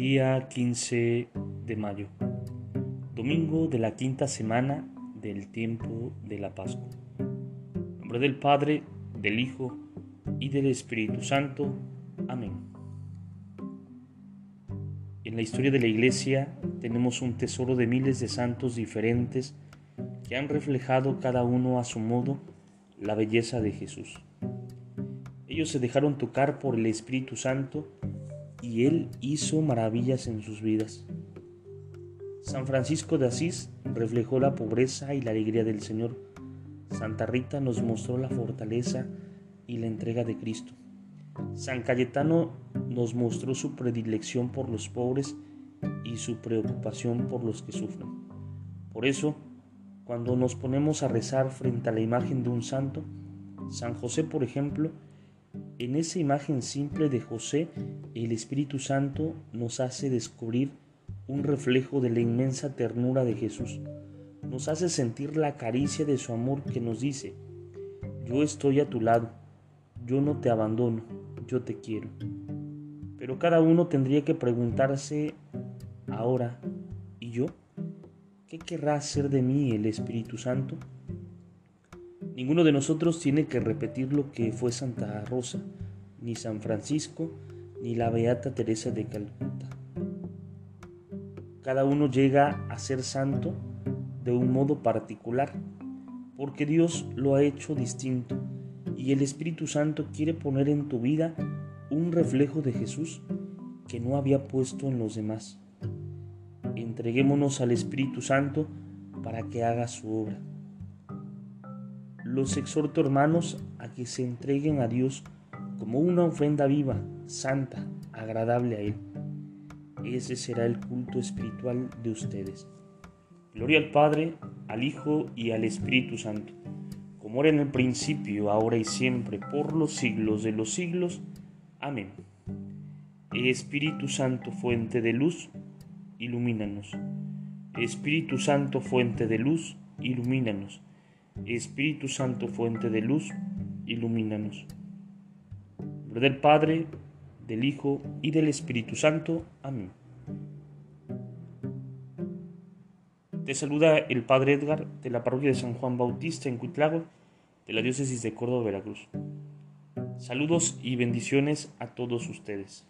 Día 15 de mayo, domingo de la quinta semana del tiempo de la Pascua. En nombre del Padre, del Hijo y del Espíritu Santo. Amén. En la historia de la Iglesia tenemos un tesoro de miles de santos diferentes que han reflejado cada uno a su modo la belleza de Jesús. Ellos se dejaron tocar por el Espíritu Santo y Él hizo maravillas en sus vidas. San Francisco de Asís reflejó la pobreza y la alegría del Señor. Santa Rita nos mostró la fortaleza y la entrega de Cristo. San Cayetano nos mostró su predilección por los pobres y su preocupación por los que sufren. Por eso, cuando nos ponemos a rezar frente a la imagen de un santo, San José, por ejemplo, en esa imagen simple de José, el Espíritu Santo nos hace descubrir un reflejo de la inmensa ternura de Jesús. Nos hace sentir la caricia de su amor que nos dice, yo estoy a tu lado, yo no te abandono, yo te quiero. Pero cada uno tendría que preguntarse ahora, ¿y yo? ¿Qué querrá hacer de mí el Espíritu Santo? Ninguno de nosotros tiene que repetir lo que fue Santa Rosa, ni San Francisco, ni la Beata Teresa de Calcuta. Cada uno llega a ser santo de un modo particular, porque Dios lo ha hecho distinto y el Espíritu Santo quiere poner en tu vida un reflejo de Jesús que no había puesto en los demás. Entreguémonos al Espíritu Santo para que haga su obra. Los exhorto hermanos a que se entreguen a Dios como una ofrenda viva, santa, agradable a Él. Ese será el culto espiritual de ustedes. Gloria al Padre, al Hijo y al Espíritu Santo, como era en el principio, ahora y siempre, por los siglos de los siglos. Amén. Espíritu Santo, fuente de luz, ilumínanos. Espíritu Santo, fuente de luz, ilumínanos. Espíritu Santo, fuente de luz, ilumínanos del Padre, del Hijo y del Espíritu Santo. Amén. Te saluda el Padre Edgar de la parroquia de San Juan Bautista en Cuitlago, de la diócesis de Córdoba, Veracruz. Saludos y bendiciones a todos ustedes.